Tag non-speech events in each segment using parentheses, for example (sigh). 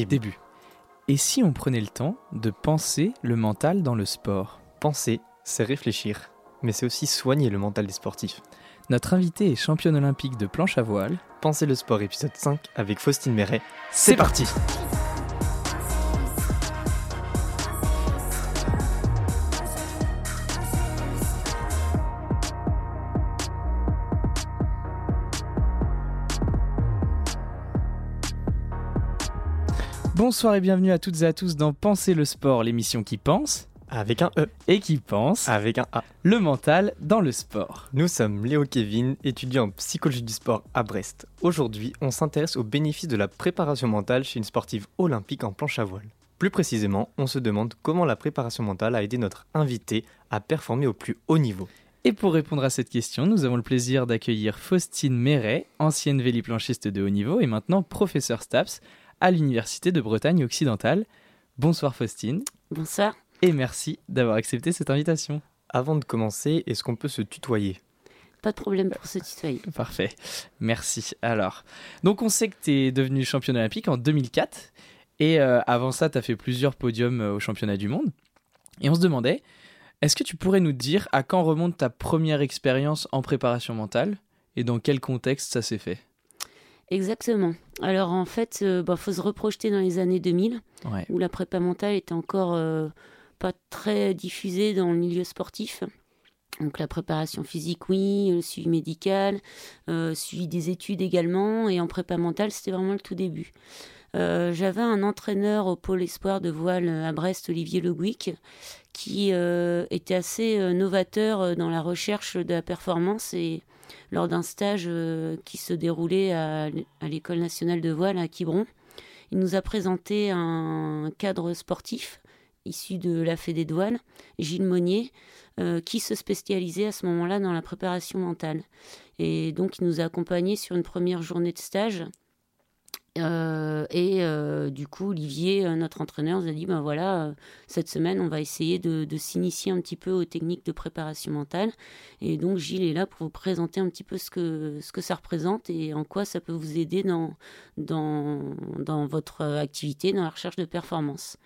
Début. Et si on prenait le temps de penser le mental dans le sport? Penser, c'est réfléchir, mais c'est aussi soigner le mental des sportifs. Notre invité est championne olympique de planche à voile. Penser le sport épisode 5 avec Faustine Méret. C'est parti Bonsoir et bienvenue à toutes et à tous dans Penser le sport, l'émission qui pense Avec un E. et qui pense Avec un A. le mental dans le sport. Nous sommes Léo Kevin, étudiant en psychologie du sport à Brest. Aujourd'hui, on s'intéresse aux bénéfices de la préparation mentale chez une sportive olympique en planche à voile. Plus précisément, on se demande comment la préparation mentale a aidé notre invité à performer au plus haut niveau. Et pour répondre à cette question, nous avons le plaisir d'accueillir Faustine Méret, ancienne véliplanchiste de haut niveau et maintenant professeur STAPS à l'Université de Bretagne occidentale. Bonsoir Faustine Bonsoir. et merci d'avoir accepté cette invitation. Avant de commencer, est-ce qu'on peut se tutoyer? Pas de problème pour se tutoyer. (laughs) Parfait, merci. Alors, donc on sait que tu es devenu championne olympique en 2004 et euh, avant ça, tu as fait plusieurs podiums euh, au championnat du monde. Et on se demandait, est-ce que tu pourrais nous dire à quand remonte ta première expérience en préparation mentale? Et dans quel contexte ça s'est fait? Exactement. Alors en fait, il faut se reprojeter dans les années 2000, Ouais. où la prépa mentale était encore euh, pas très diffusée dans le milieu sportif. Donc la préparation physique, oui, le suivi médical, euh, suivi des études également, et en prépa mentale, c'était vraiment le tout début. Euh, J'avais un entraîneur au pôle espoir de voile à Brest, Olivier Le Gouic, qui euh, était assez euh, novateur euh, dans la recherche de la performance et lors d'un stage euh, qui se déroulait à, l'école nationale de voile à Quiberon. Il nous a présenté un cadre sportif issu de la Fédé de Gilles Monnier, euh, qui se spécialisait à ce moment-là dans la préparation mentale. Et donc il nous a accompagnés sur une première journée de stage. Euh, et euh, du coup, Olivier, euh, notre entraîneur, nous a dit ben voilà, cette semaine, on va essayer de, s'initier un petit peu aux techniques de préparation mentale. Et donc Gilles est là pour vous présenter un petit peu ce que, ce que ça représente et en quoi ça peut vous aider dans, dans, dans votre activité, dans la recherche de performance.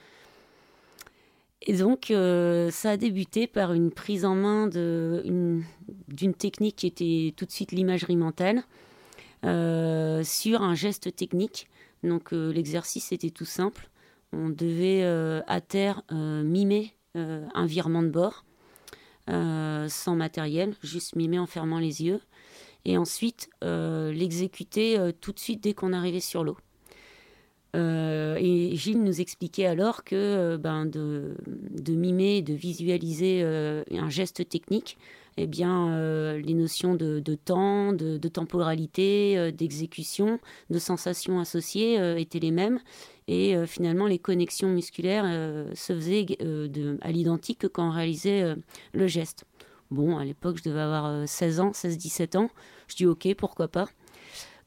Et donc ça a débuté par une prise en main d'une technique qui était tout de suite l'imagerie mentale sur un geste technique. Donc euh, l'exercice était tout simple. On devait euh, à terre euh, mimer euh, un virement de bord euh, sans matériel, juste mimer en fermant les yeux, et ensuite euh, l'exécuter euh, tout de suite dès qu'on arrivait sur l'eau. Euh, et Gilles nous expliquait alors que euh, ben, de, mimer, de visualiser euh, un geste technique, eh bien, euh, les notions de, temps, de, temporalité, euh, d'exécution, de sensations associées euh, étaient les mêmes. Et finalement, les connexions musculaires se faisaient à l'identique que quand on réalisait le geste. Bon, à l'époque, je devais avoir euh, 16 ans, 16-17 ans. Je dis OK, pourquoi pas.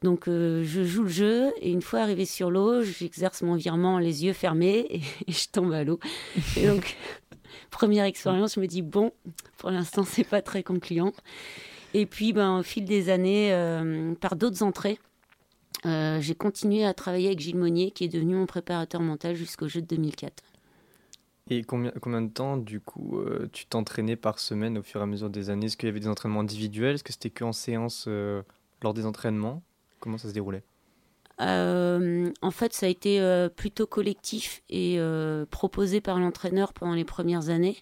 Donc, je joue le jeu et une fois arrivé sur l'eau, j'exerce mon virement les yeux fermés (laughs) et, et je tombe à l'eau. Et donc, première expérience, je me dis bon, pour l'instant, c'est pas très concluant. Et puis, ben, au fil des années, euh, par d'autres entrées, euh, j'ai continué à travailler avec Gilles Monnier, qui est devenu mon préparateur mental jusqu'au jeu de 2004. Et combien, combien de temps, du coup, euh, tu t'entraînais par semaine au fur et à mesure des années? Est-ce qu'il y avait des entraînements individuels? Est-ce que c'était que en séance lors des entraînements? Comment ça se déroulait? Euh, en fait, ça a été euh, plutôt collectif et euh, proposé par l'entraîneur pendant les premières années.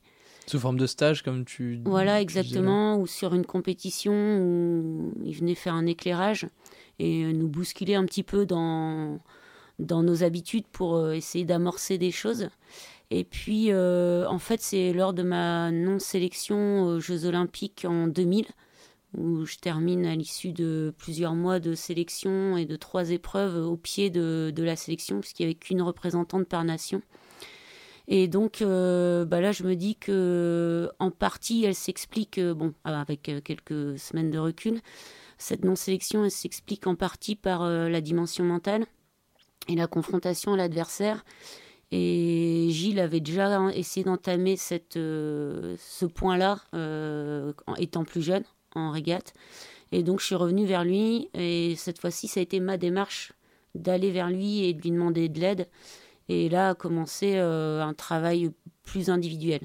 Sous forme de stage comme tu Voilà, tu exactement. Ou sur une compétition où il venait faire un éclairage et nous bousculer un petit peu dans, dans nos habitudes pour essayer d'amorcer des choses. Et puis, en fait, c'est lors de ma non-sélection aux Jeux Olympiques en 2000, où je termine à l'issue de plusieurs mois de sélection et de trois épreuves au pied de, la sélection, puisqu'il n'y avait qu'une représentante par nation. Et donc euh, bah là, je me dis que en partie, elle s'explique, euh, bon, avec euh, quelques semaines de recul, cette non-sélection, elle s'explique en partie par la dimension mentale et la confrontation à l'adversaire. Et Gilles avait déjà essayé d'entamer ce point-là, étant plus jeune, en régate. Et donc, je suis revenue vers lui, et cette fois-ci, ça a été ma démarche d'aller vers lui et de lui demander de l'aide. Et là a commencé un travail plus individuel.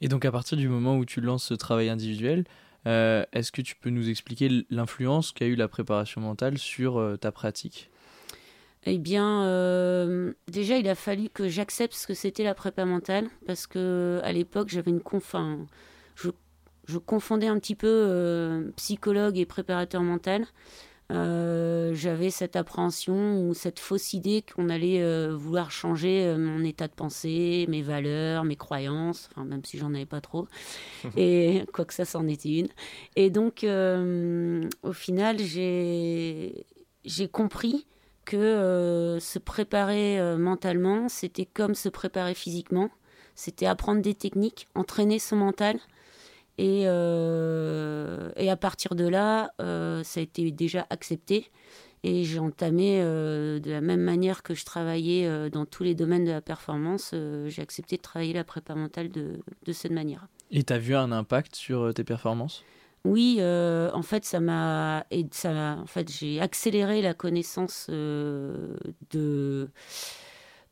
Et donc à partir du moment où tu lances ce travail individuel, est-ce que tu peux nous expliquer l'influence qu'a eu la préparation mentale sur ta pratique? Eh bien, euh, déjà, il a fallu que j'accepte ce que c'était la prépa mentale, parce que à l'époque, j'avais une confin, je, je, confondais un petit peu euh, psychologue et préparateur mental. Euh, j'avais cette appréhension ou cette fausse idée qu'on allait vouloir changer mon état de pensée, mes valeurs, mes croyances, enfin, même si j'en avais pas trop, (laughs) et quoi que ça, c'en était une. Et donc, au final, j'ai compris que euh, se préparer euh, mentalement, c'était comme se préparer physiquement. C'était apprendre des techniques, entraîner son mental. Et, euh, et à partir de là, ça a été déjà accepté. Et j'ai entamé de la même manière que je travaillais dans tous les domaines de la performance, j'ai accepté de travailler la prépa mentale de, de cette manière. Et tu as vu un impact sur tes performances? Oui, euh, en fait, ça m'a, ça, en fait, j'ai accéléré la connaissance euh, de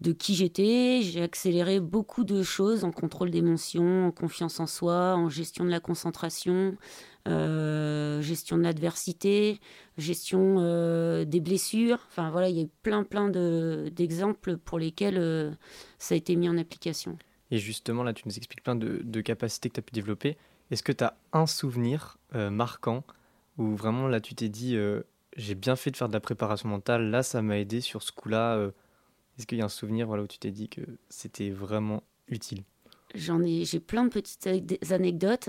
de qui j'étais. J'ai accéléré beaucoup de choses en contrôle d'émotions, en confiance en soi, en gestion de la concentration, euh, gestion de l'adversité, gestion des blessures. Enfin voilà, il y a eu plein plein d'exemples pour lesquels ça a été mis en application. Et justement, là, tu nous expliques plein de, de capacités que tu as pu développer. Est-ce que tu as un souvenir euh, marquant où vraiment là tu t'es dit euh, j'ai bien fait de faire de la préparation mentale, là ça m'a aidé sur ce coup-là euh. Est-ce qu'il y a un souvenir voilà, où tu t'es dit que c'était vraiment utile? J'en ai, j'ai plein de petites anecdotes,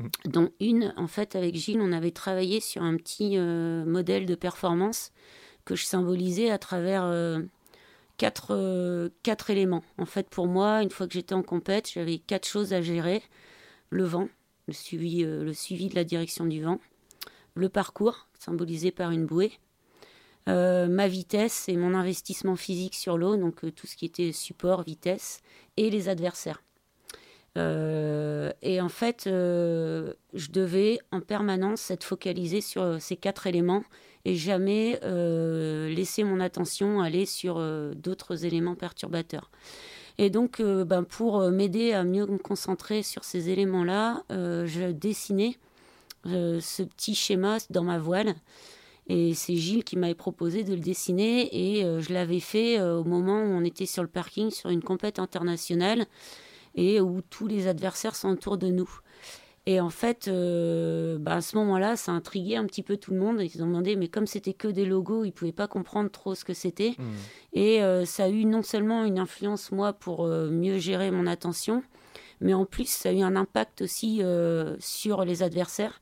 mmh. dont une, en fait, avec Gilles, on avait travaillé sur un petit modèle de performance que je symbolisais à travers quatre, quatre éléments. En fait, pour moi, une fois que j'étais en compète, j'avais quatre choses à gérer. Le vent, le suivi, euh, le suivi de la direction du vent, le parcours, symbolisé par une bouée, euh, ma vitesse et mon investissement physique sur l'eau, donc euh, tout ce qui était support, vitesse, et les adversaires. et en fait, je devais en permanence être focalisé sur ces quatre éléments et jamais laisser mon attention aller sur d'autres éléments perturbateurs. Et donc, euh, ben, pour euh, m'aider à mieux me concentrer sur ces éléments-là, euh, je dessinais ce petit schéma dans ma voile. Et c'est Gilles qui m'avait proposé de le dessiner et je l'avais fait au moment où on était sur le parking sur une compète internationale et où tous les adversaires sont autour de nous. Et en fait, euh, bah, à ce moment-là, ça a intrigué un petit peu tout le monde. Ils ont demandé, mais comme c'était que des logos, ils ne pouvaient pas comprendre trop ce que c'était. Hmm. Et euh, ça a eu non seulement une influence, moi, pour euh, mieux gérer mon attention, mais en plus, ça a eu un impact aussi sur les adversaires.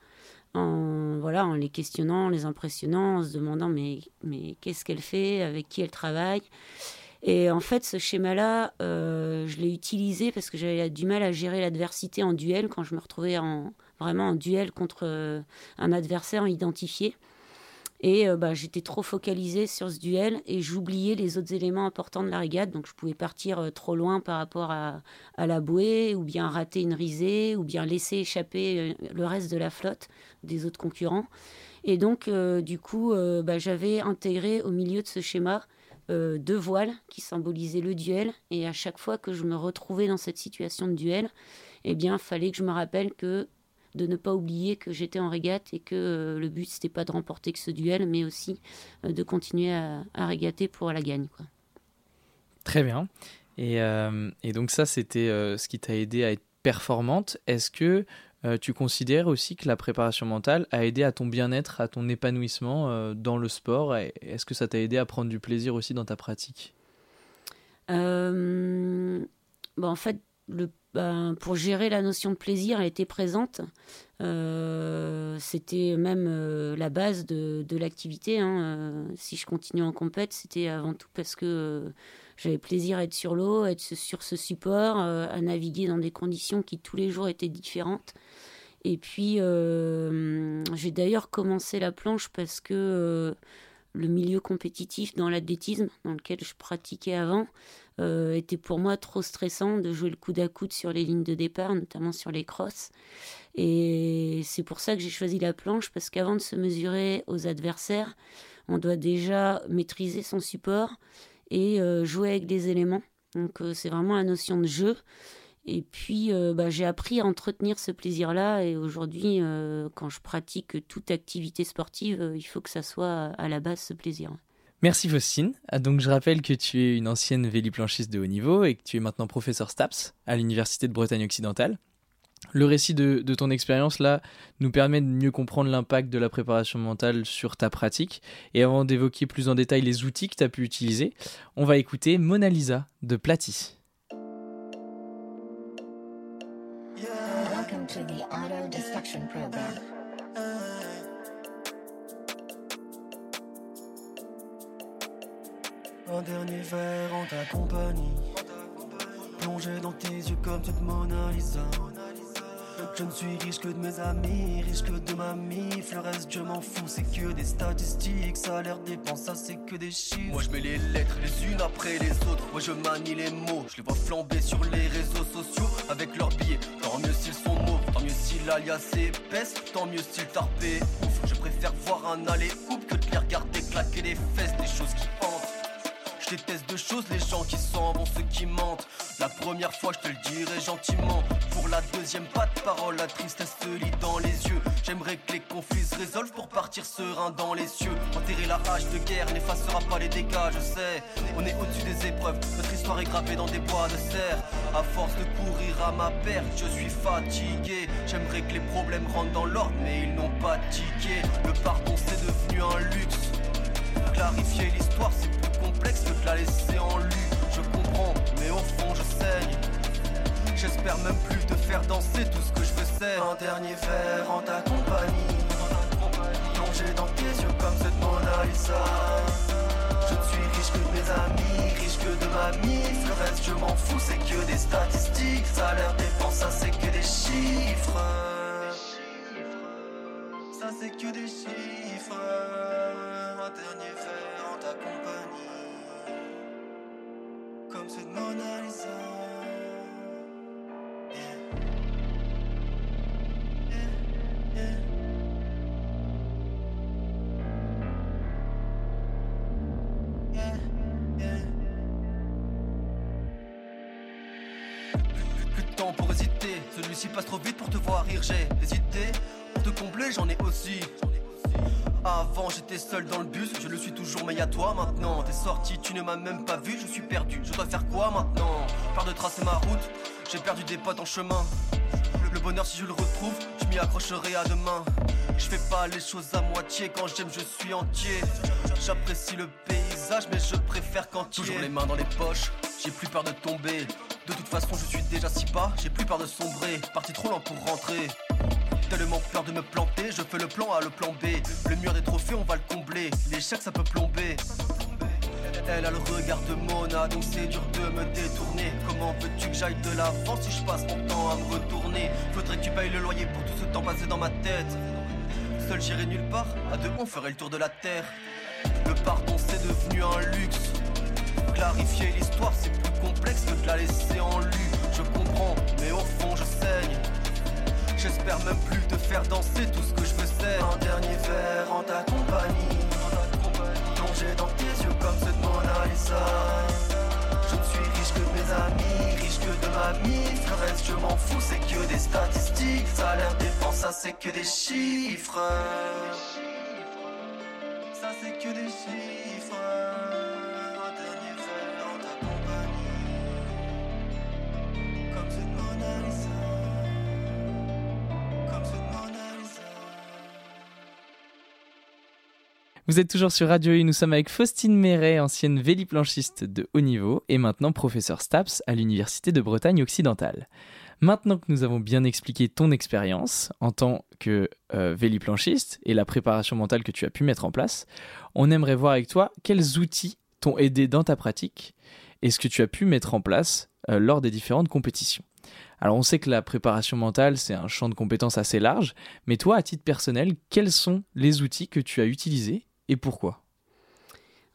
En, voilà, en les questionnant, en les impressionnant, en se demandant, mais, mais qu'est-ce qu'elle fait, avec qui elle travaille. Et en fait, ce schéma-là, euh, je l'ai utilisé parce que j'avais du mal à gérer l'adversité en duel quand je me retrouvais en, vraiment en duel contre euh, un adversaire identifié. Et euh, bah, j'étais trop focalisée sur ce duel et j'oubliais les autres éléments importants de la régate. Donc je pouvais partir trop loin par rapport à, la bouée, ou bien rater une risée, ou bien laisser échapper le reste de la flotte des autres concurrents. Et donc, du coup, bah, j'avais intégré au milieu de ce schéma euh, deux voiles qui symbolisaient le duel. Et à chaque fois que je me retrouvais dans cette situation de duel, eh bien, fallait que je me rappelle que de ne pas oublier que j'étais en régate et que euh, le but c'était pas de remporter que ce duel, mais aussi euh, de continuer à, régater pour la gagne. Quoi. Très bien. Et, et donc ça, c'était ce qui t'a aidé à être performante. Est-ce que euh, tu considères aussi que la préparation mentale a aidé à ton bien-être, à ton épanouissement euh, dans le sport Est-ce que ça t'a aidé à prendre du plaisir aussi dans ta pratique? Euh, bon, En fait, ben, pour gérer la notion de plaisir, elle était présente. c'était même la base de, l'activité. Hein. si je continue en compète, c'était avant tout parce que j'avais plaisir à être sur l'eau, à être sur ce support, à naviguer dans des conditions qui tous les jours étaient différentes. Et puis, euh, j'ai d'ailleurs commencé la planche parce que euh, le milieu compétitif dans l'athlétisme, dans lequel je pratiquais avant, euh, était pour moi trop stressant de jouer le coude à coude sur les lignes de départ, notamment sur les crosses. Et c'est pour ça que j'ai choisi la planche, parce qu'avant de se mesurer aux adversaires, on doit déjà maîtriser son support et jouer avec des éléments. Donc c'est vraiment la notion de jeu. Et puis, bah, j'ai appris à entretenir ce plaisir-là. Et aujourd'hui, quand je pratique toute activité sportive, il faut que ça soit à la base ce plaisir. Merci Faustine. Ah, donc je rappelle que tu es une ancienne véliplanchiste de haut niveau et que tu es maintenant professeur STAPS à l'Université de Bretagne occidentale. Le récit de, ton expérience là nous permet de mieux comprendre l'impact de la préparation mentale sur ta pratique. Et avant d'évoquer plus en détail les outils que tu as pu utiliser, on va écouter Mona Lisa de Platy. Un dernier verre en ta compagnie. Plongé dans tes yeux comme toute Mona Lisa. Je ne suis riche que de mes amis, riche que de ma mif. Le reste, je m'en fous, c'est que des statistiques. Salaire, dépense, ça c'est que des chiffres. Moi, je mets les lettres les unes après les autres. Moi, je manie les mots. Je les vois flamber sur les réseaux sociaux avec leurs billets. Tant mieux s'ils sont mauves, tant mieux si l'alias épaisse, tant mieux s'ils tarpé. Je préfère voir un aller ou que de les regarder claquer les fesses, des choses qui je déteste deux choses, les gens qui sont bon, ceux qui mentent. La première fois, je te le dirai gentiment. Pour la deuxième, pas de parole, la tristesse se lit dans les yeux. J'aimerais que les conflits se résolvent pour partir serein dans les cieux. Enterrer la hache de guerre n'effacera pas les dégâts, je sais. On est au-dessus des épreuves, notre histoire est gravée dans des bois de serre. À force de courir à ma perte, je suis fatigué. J'aimerais que les problèmes rentrent dans l'ordre, mais ils n'ont pas tiqué. Le pardon, c'est devenu un luxe. Clarifier l'histoire, c'est que de la laisser en lui. Je comprends, mais au fond je saigne. J'espère même plus te faire danser tout ce que je veux un dernier verre en ta compagnie. Plongé dans tes yeux comme cette Mona Lisa. Je ne suis riche que de mes amis, riche que de ma mise. Le reste je m'en fous, c'est que des statistiques. Salaire, dépense, ça c'est que des chiffres. Ça c'est que des chiffres. Un dernier verre en ta compagnie. Plus de temps pour hésiter, celui-ci passe trop vite pour te voir rire. J'ai hésité pour te combler, j'en ai aussi. Avant j'étais seul dans le bus, je le suis toujours mais à toi maintenant. T'es sorti, tu ne m'as même pas vu, je suis perdu, je dois faire quoi maintenant? Faire de tracer ma route, j'ai perdu des potes en chemin. Le, bonheur si je le retrouve, je m'y accrocherai à demain. Je fais pas les choses à moitié, quand j'aime je suis entier. J'apprécie le paysage mais je préfère quand Toujours les mains dans les poches, j'ai plus peur de tomber. De toute façon je suis déjà si bas, j'ai plus peur de sombrer. Parti trop lent pour rentrer Tellement peur de me planter, je fais le plan A, le plan B. Le mur des trophées, on va le combler. L'échec, ça peut plomber. Elle a le regard de Mona, donc c'est dur de me détourner. Comment veux-tu que j'aille de l'avant si je passe mon temps à me retourner? Faudrait que tu payes le loyer pour tout ce temps passé dans ma tête. Seul j'irai nulle part, à deux on ferait le tour de la terre. Le pardon c'est devenu un luxe. Clarifier l'histoire c'est plus complexe que de la laisser en lu. Je comprends, mais au fond je saigne. J'espère même plus te faire danser tout ce que je veux c'est un dernier verre en ta compagnie. Plongé dans tes yeux comme ceux de Mona Lisa. Je ne suis riche que de mes amis, riche que de ma Le reste je m'en fous c'est que des statistiques. Salaire, dépense, ça c'est que des chiffres. Ça c'est que des chiffres. Un dernier verre en ta compagnie. Comme ceux de Mona Lisa Vous êtes toujours sur Radio U, nous sommes avec Faustine Méret, ancienne véliplanchiste de haut niveau et maintenant professeur STAPS à l'Université de Bretagne occidentale. Maintenant que nous avons bien expliqué ton expérience en tant que euh, véliplanchiste et la préparation mentale que tu as pu mettre en place, on aimerait voir avec toi quels outils t'ont aidé dans ta pratique et ce que tu as pu mettre en place euh, lors des différentes compétitions. Alors on sait que la préparation mentale, c'est un champ de compétences assez large, mais toi, à titre personnel, quels sont les outils que tu as utilisés et pourquoi?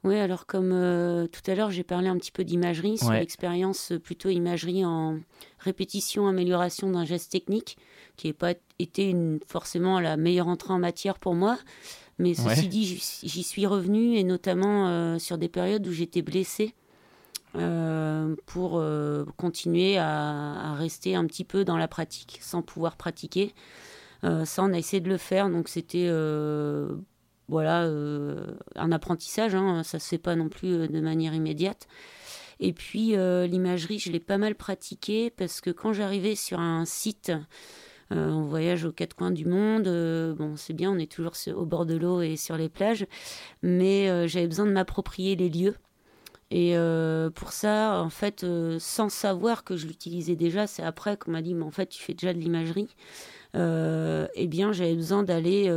Oui, alors comme euh, tout à l'heure, j'ai parlé un petit peu d'imagerie, sur l'expérience euh, plutôt imagerie en répétition, amélioration d'un geste technique, qui n'a pas été une, forcément la meilleure entrée en matière pour moi. Mais ceci Ouais. dit, j'y suis revenue et notamment euh, sur des périodes où j'étais blessée euh, pour euh, continuer à, à rester un petit peu dans la pratique sans pouvoir pratiquer. Euh, ça, on a essayé de le faire, donc c'était voilà euh, un apprentissage. Hein, ça se fait pas non plus euh, de manière immédiate. Et puis euh, l'imagerie, je l'ai pas mal pratiquée parce que quand j'arrivais sur un site, on voyage aux quatre coins du monde. bon, c'est bien, on est toujours au bord de l'eau et sur les plages, mais j'avais besoin de m'approprier les lieux. Et pour ça, en fait, sans savoir que je l'utilisais déjà, c'est après qu'on m'a dit, mais en fait, tu fais déjà de l'imagerie. Eh bien, j'avais besoin d'aller,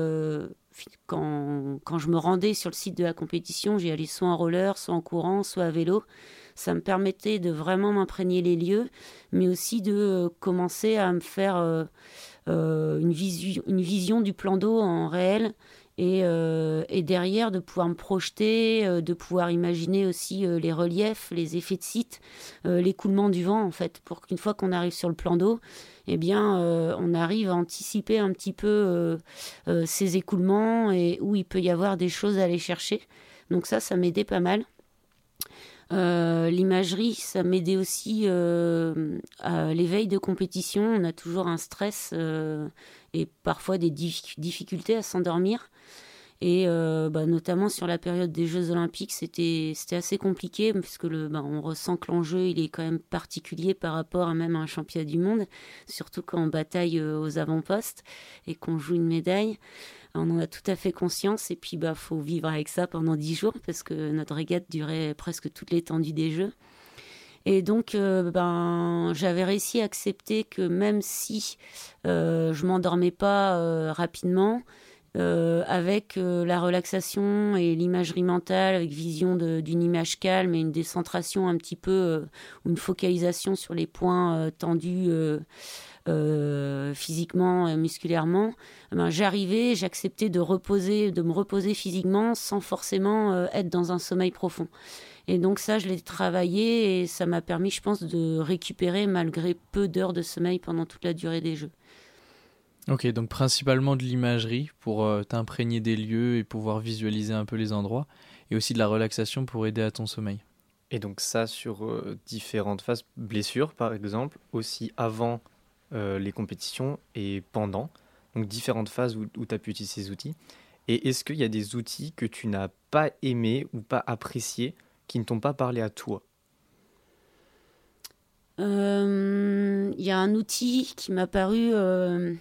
quand, quand je me rendais sur le site de la compétition, j'y allais soit en roller, soit en courant, soit à vélo. Ça me permettait de vraiment m'imprégner les lieux, mais aussi de euh, commencer à me faire euh, euh, une, vision du plan d'eau en réel et, et derrière de pouvoir me projeter, de pouvoir imaginer aussi les reliefs, les effets de site, l'écoulement du vent en fait, pour qu'une fois qu'on arrive sur le plan d'eau, eh bien euh, on arrive à anticiper un petit peu euh, euh, ces écoulements et où il peut y avoir des choses à aller chercher. Donc ça, ça m'aidait pas mal. L'imagerie, ça m'aidait aussi à l'éveil de compétition. On a toujours un stress et parfois des dif- difficultés à s'endormir. Et euh, bah, notamment sur la période des Jeux Olympiques, c'était assez compliqué puisque le, bah, on ressent que l'enjeu il est quand même particulier par rapport à même un championnat du monde, surtout quand on bataille euh, aux avant-postes et qu'on joue une médaille. On en a tout à fait conscience et puis bah faut vivre avec ça pendant dix jours parce que notre régate durait presque toute l'étendue des Jeux. Et donc, euh, ben, j'avais réussi à accepter que même si euh, je m'endormais pas rapidement, avec euh, la relaxation et l'imagerie mentale, avec vision d'une image calme et une décentration un petit peu, euh, une focalisation sur les points euh, tendus euh, euh, physiquement, musculairement, eh ben, j'arrivais, j'acceptais de reposer, de me reposer physiquement sans forcément euh, être dans un sommeil profond. Et donc ça, je l'ai travaillé et ça m'a permis, je pense, de récupérer malgré peu d'heures de sommeil pendant toute la durée des jeux. Ok, donc principalement de l'imagerie pour euh, t'imprégner des lieux et pouvoir visualiser un peu les endroits, et aussi de la relaxation pour aider à ton sommeil. Et donc ça sur euh, différentes phases, blessures par exemple, aussi avant euh, les compétitions et pendant, donc différentes phases où, tu as pu utiliser ces outils. Et est-ce qu'il y a des outils que tu n'as pas aimés ou pas appréciés, qui ne t'ont pas parlé à toi? Euh, Il y a un outil qui m'a paru euh,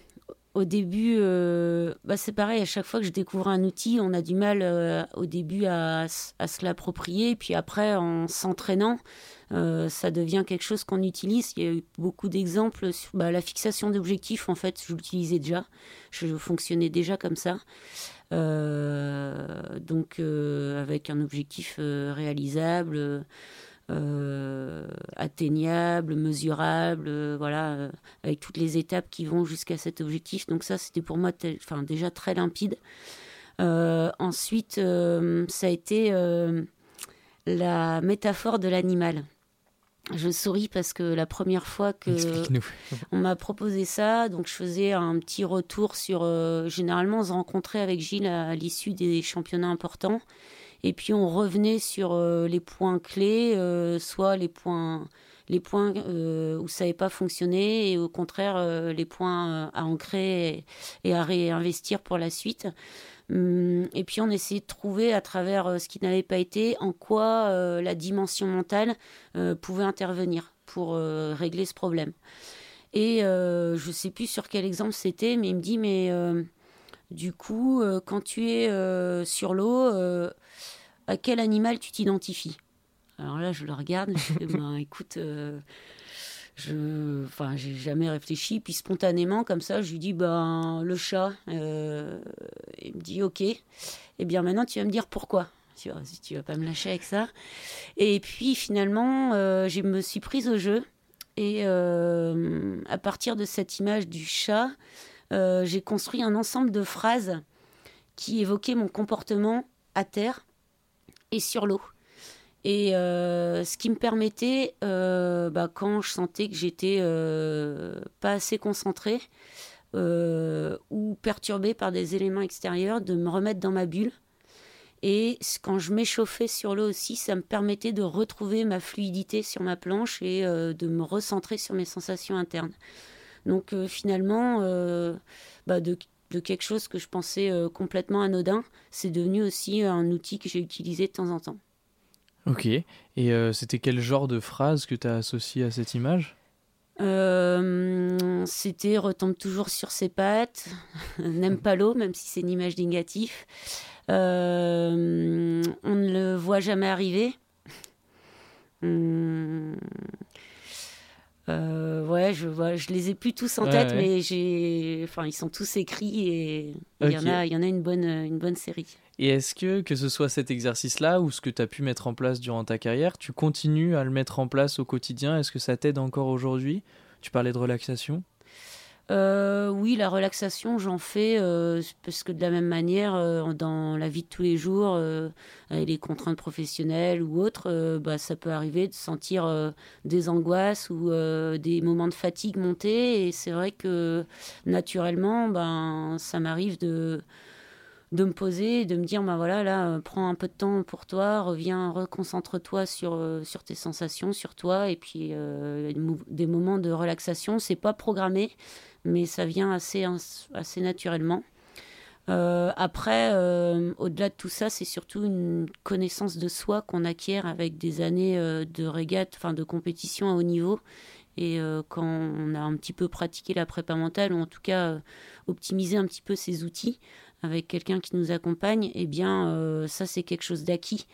au début. euh, bah c'est pareil, à chaque fois que je découvre un outil, on a du mal euh, au début à, se l'approprier. Puis après, en s'entraînant, euh, ça devient quelque chose qu'on utilise. Il y a eu beaucoup d'exemples sur bah, la fixation d'objectifs. En fait, je l'utilisais déjà. Je fonctionnais déjà comme ça. Donc, avec un objectif réalisable. Euh, atteignable, mesurable, euh, voilà, euh, avec toutes les étapes qui vont jusqu'à cet objectif. Donc ça, c'était pour moi enfin, déjà très limpide. Ensuite, ça a été la métaphore de l'animal. Je souris parce que la première fois que on m'a proposé ça, donc je faisais un petit retour sur. généralement, on se rencontrait avec Gilles à, à l'issue des championnats importants, et puis on revenait sur euh, les points clés, euh, soit les points, euh, où ça n'avait pas fonctionné, et au contraire les points à ancrer et, à réinvestir pour la suite. Hum, Et puis on essayait de trouver à travers ce qui n'avait pas été en quoi la dimension mentale pouvait intervenir pour régler ce problème. Et je sais plus sur quel exemple c'était, mais il me dit mais du coup euh, quand tu es euh, sur l'eau, euh, à quel animal tu t'identifies? Alors là je le regarde, je fais (laughs) ben écoute. je, enfin, j'ai jamais réfléchi, puis spontanément, comme ça, je lui dis, ben, le chat. Il me dit, ok. Eh bien, maintenant, tu vas me dire pourquoi. Tu vois, si tu vas pas me lâcher avec ça. Et puis, finalement, je me suis prise au jeu. Et à partir de cette image du chat, euh, j'ai construit un ensemble de phrases qui évoquaient mon comportement à terre et sur l'eau. Et euh, ce qui me permettait, euh, bah, quand je sentais que j'étais pas assez concentrée, ou perturbée par des éléments extérieurs, de me remettre dans ma bulle. Et quand je m'échauffais sur l'eau aussi, ça me permettait de retrouver ma fluidité sur ma planche et de me recentrer sur mes sensations internes. Donc euh, finalement, bah, de, de, quelque chose que je pensais complètement anodin, c'est devenu aussi un outil que j'ai utilisé de temps en temps. Ok. Et c'était quel genre de phrase que tu as associé à cette image? Euh, c'était retombe toujours sur ses pattes, (laughs) n'aime pas l'eau, même si c'est une image négative. Euh, on ne le voit jamais arriver. Hum, euh, ouais, je vois, je les ai plus tous en tête, mais j'ai, enfin, ils sont tous écrits et il y en a, il y en a une bonne, une bonne série. Et est-ce que, que ce soit cet exercice-là ou ce que tu as pu mettre en place durant ta carrière, tu continues à le mettre en place au quotidien? Est-ce que ça t'aide encore aujourd'hui? Tu parlais de relaxation euh, oui, la relaxation, j'en fais euh, parce que de la même manière, euh, dans la vie de tous les jours, les contraintes professionnelles ou autres, bah, ça peut arriver de sentir des angoisses ou des moments de fatigue monter. Et c'est vrai que naturellement, ben, ça m'arrive de de me poser, de me dire, ben voilà, là, euh, prends un peu de temps pour toi, reviens, reconcentre-toi sur, euh, sur tes sensations, sur toi, et puis euh, des moments de relaxation, c'est pas programmé, mais ça vient assez, assez naturellement. après, au-delà de tout ça, c'est surtout une connaissance de soi qu'on acquiert avec des années de régate, enfin de compétition à haut niveau. Et quand on a un petit peu pratiqué la prépa mentale, ou en tout cas optimisé un petit peu ses outils, avec quelqu'un qui nous accompagne, eh bien, euh, ça, c'est quelque chose d'acquis.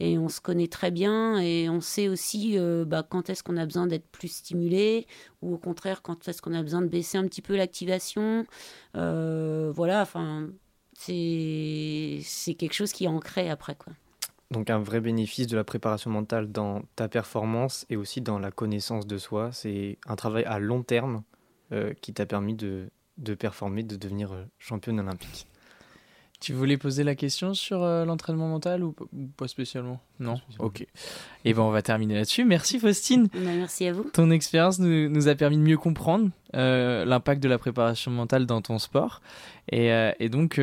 Et on se connaît très bien et on sait aussi euh, bah, quand est-ce qu'on a besoin d'être plus stimulé ou au contraire, quand est-ce qu'on a besoin de baisser un petit peu l'activation. Euh, voilà, enfin, c'est quelque chose qui est ancré après, quoi. Donc un vrai bénéfice de la préparation mentale dans ta performance et aussi dans la connaissance de soi. C'est un travail à long terme qui t'a permis de, de performer, de devenir championne olympique. Tu voulais poser la question sur euh, l'entraînement mental ou, pas spécialement? Non? Ok. Et eh ben on va terminer là-dessus. Merci Faustine. Bah, merci à vous. Ton expérience nous, a permis de mieux comprendre euh, l'impact de la préparation mentale dans ton sport. Et, euh, donc,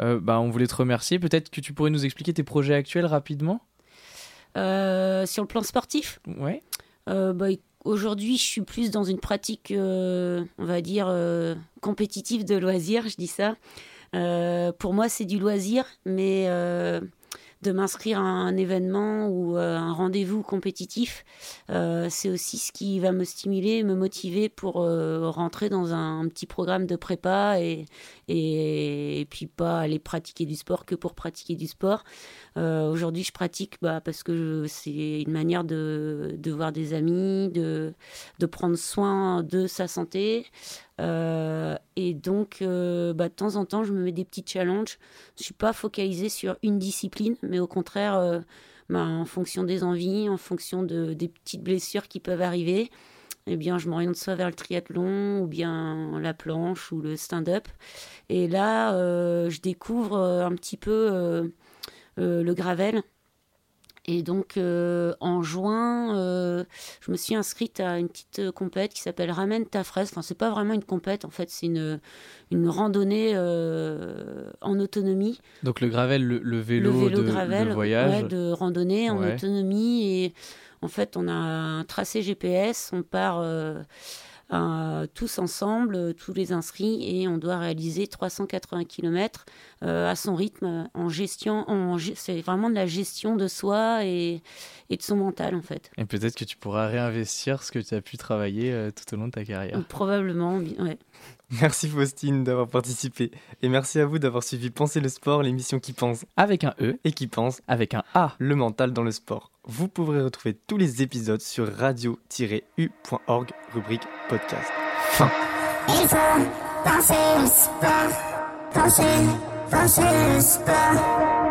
bah, on voulait te remercier. Peut-être que tu pourrais nous expliquer tes projets actuels rapidement Sur le plan sportif? Ouais. Bah, Aujourd'hui, je suis plus dans une pratique, on va dire, compétitive de loisirs, je dis ça. Euh, pour moi, c'est du loisir, mais euh, de m'inscrire à un événement ou euh, un rendez-vous compétitif, c'est aussi ce qui va me stimuler, me motiver pour rentrer dans un, petit programme de prépa et, puis pas aller pratiquer du sport que pour pratiquer du sport. Aujourd'hui, je pratique bah, parce que c'est une manière de, voir des amis, de prendre soin de sa santé. Euh, et donc, euh, bah, de temps en temps, je me mets des petits challenges. Je suis pas focalisée sur une discipline, mais au contraire, euh, bah, en fonction des envies, en fonction de, des petites blessures qui peuvent arriver, eh bien, je m'oriente soit vers le triathlon ou bien la planche ou le stand-up. Et là, je découvre un petit peu le gravel. Et donc, euh, en juin, euh, je me suis inscrite à une petite euh, compète qui s'appelle Ramène ta fraise. Enfin, c'est pas vraiment une compète, en fait, c'est une, une randonnée en autonomie. Donc, le gravel, le, vélo, le vélo de, gravel, de voyage. Ouais, de randonnée en autonomie. Et en fait, on a un tracé GPS, on part euh, tous ensemble, euh, tous les inscrits, et on doit réaliser 380 km euh, à son rythme, en gestion. En, c'est vraiment de la gestion de soi et, et de son mental, en fait. Et peut-être que tu pourras réinvestir ce que tu as pu travailler tout au long de ta carrière. Probablement, ouais. (laughs) Merci Faustine d'avoir participé. Et merci à vous d'avoir suivi Penser le sport, l'émission qui pense avec un E et qui pense avec un A. Le mental dans le sport. Vous pourrez retrouver tous les épisodes sur radio-u.org, rubrique podcast. Fin. Il faut penser le sport, penser, penser le sport.